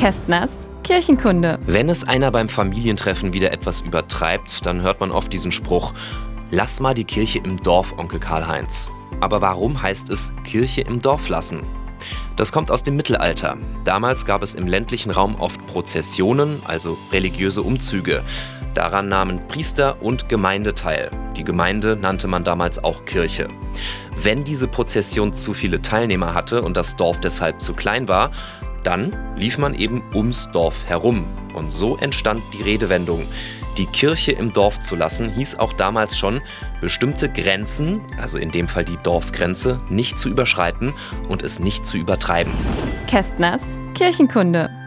Kästners Kirchenkunde. Wenn es einer beim Familientreffen wieder etwas übertreibt, dann hört man oft diesen Spruch, lass mal die Kirche im Dorf, Onkel Karl-Heinz. Aber warum heißt es Kirche im Dorf lassen? Das kommt aus dem Mittelalter. Damals gab es im ländlichen Raum oft Prozessionen, also religiöse Umzüge. Daran nahmen Priester und Gemeinde teil. Die Gemeinde nannte man damals auch Kirche. Wenn diese Prozession zu viele Teilnehmer hatte und das Dorf deshalb zu klein war, dann lief man eben ums Dorf herum. Und so entstand die Redewendung. Die Kirche im Dorf zu lassen, hieß auch damals schon, bestimmte Grenzen, also in dem Fall die Dorfgrenze, nicht zu überschreiten und es nicht zu übertreiben. Kästners Kirchenkunde.